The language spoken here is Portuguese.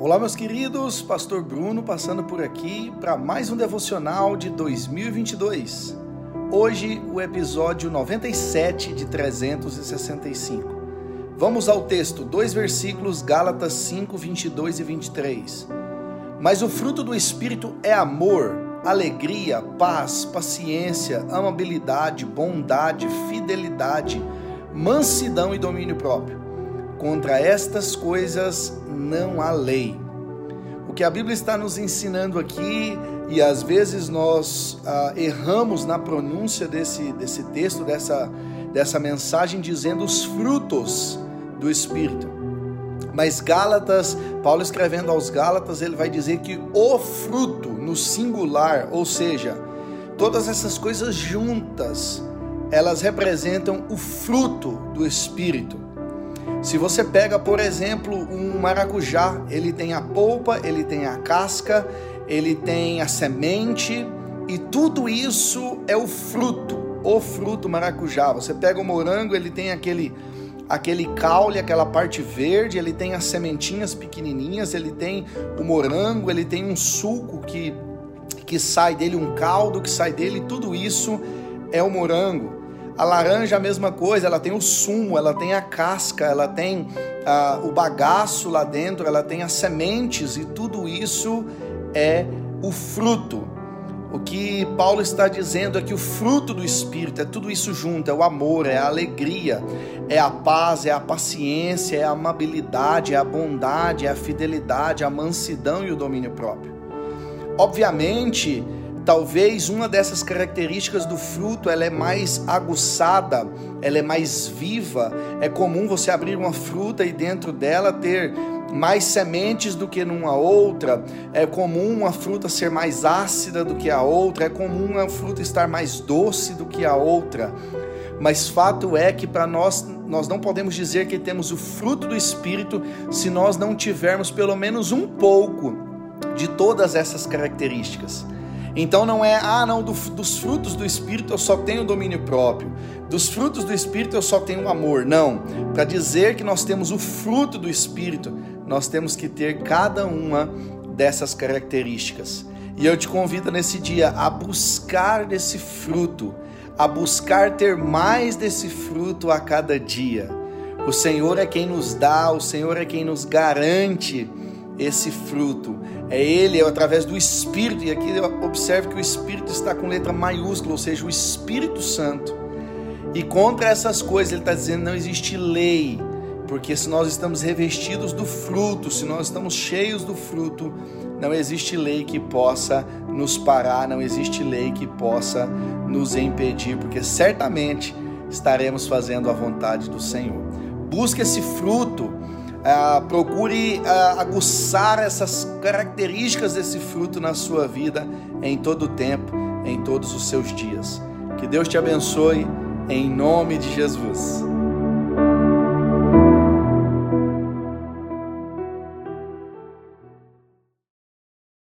Olá, meus queridos, Pastor Bruno passando por aqui para mais um devocional de 2022. Hoje, o episódio 97 de 365. Vamos ao texto, dois versículos, Gálatas 5, 22 e 23. Mas o fruto do Espírito é amor, alegria, paz, paciência, amabilidade, bondade, fidelidade, mansidão e domínio próprio. Contra estas coisas não há lei. O que a Bíblia está nos ensinando aqui, e às vezes nós ah, erramos na pronúncia desse, desse texto, dessa, dessa mensagem, dizendo os frutos do Espírito. Mas Gálatas, Paulo escrevendo aos Gálatas, ele vai dizer que o fruto no singular, ou seja, todas essas coisas juntas, elas representam o fruto do Espírito. Se você pega, por exemplo, um maracujá, ele tem a polpa, ele tem a casca, ele tem a semente e tudo isso é o fruto, o fruto maracujá. Você pega o morango, ele tem aquele aquele caule, aquela parte verde, ele tem as sementinhas pequenininhas, ele tem o morango, ele tem um suco que que sai dele, um caldo que sai dele, tudo isso é o morango. A laranja a mesma coisa, ela tem o sumo, ela tem a casca, ela tem ah, o bagaço lá dentro, ela tem as sementes e tudo isso é o fruto. O que Paulo está dizendo é que o fruto do Espírito é tudo isso junto: é o amor, é a alegria, é a paz, é a paciência, é a amabilidade, é a bondade, é a fidelidade, a mansidão e o domínio próprio. Obviamente, Talvez uma dessas características do fruto ela é mais aguçada, ela é mais viva. É comum você abrir uma fruta e dentro dela ter mais sementes do que numa outra. É comum uma fruta ser mais ácida do que a outra. É comum uma fruta estar mais doce do que a outra. Mas fato é que para nós nós não podemos dizer que temos o fruto do espírito se nós não tivermos pelo menos um pouco de todas essas características. Então não é, ah, não, do, dos frutos do Espírito eu só tenho domínio próprio, dos frutos do Espírito eu só tenho amor. Não. Para dizer que nós temos o fruto do Espírito, nós temos que ter cada uma dessas características. E eu te convido nesse dia a buscar desse fruto, a buscar ter mais desse fruto a cada dia. O Senhor é quem nos dá, o Senhor é quem nos garante esse fruto. É Ele, é através do Espírito, e aqui observe que o Espírito está com letra maiúscula, ou seja, o Espírito Santo. E contra essas coisas ele está dizendo: não existe lei, porque se nós estamos revestidos do fruto, se nós estamos cheios do fruto, não existe lei que possa nos parar, não existe lei que possa nos impedir, porque certamente estaremos fazendo a vontade do Senhor. Busque esse fruto ah, procure ah, aguçar essas características desse fruto na sua vida em todo o tempo, em todos os seus dias. Que Deus te abençoe, em nome de Jesus.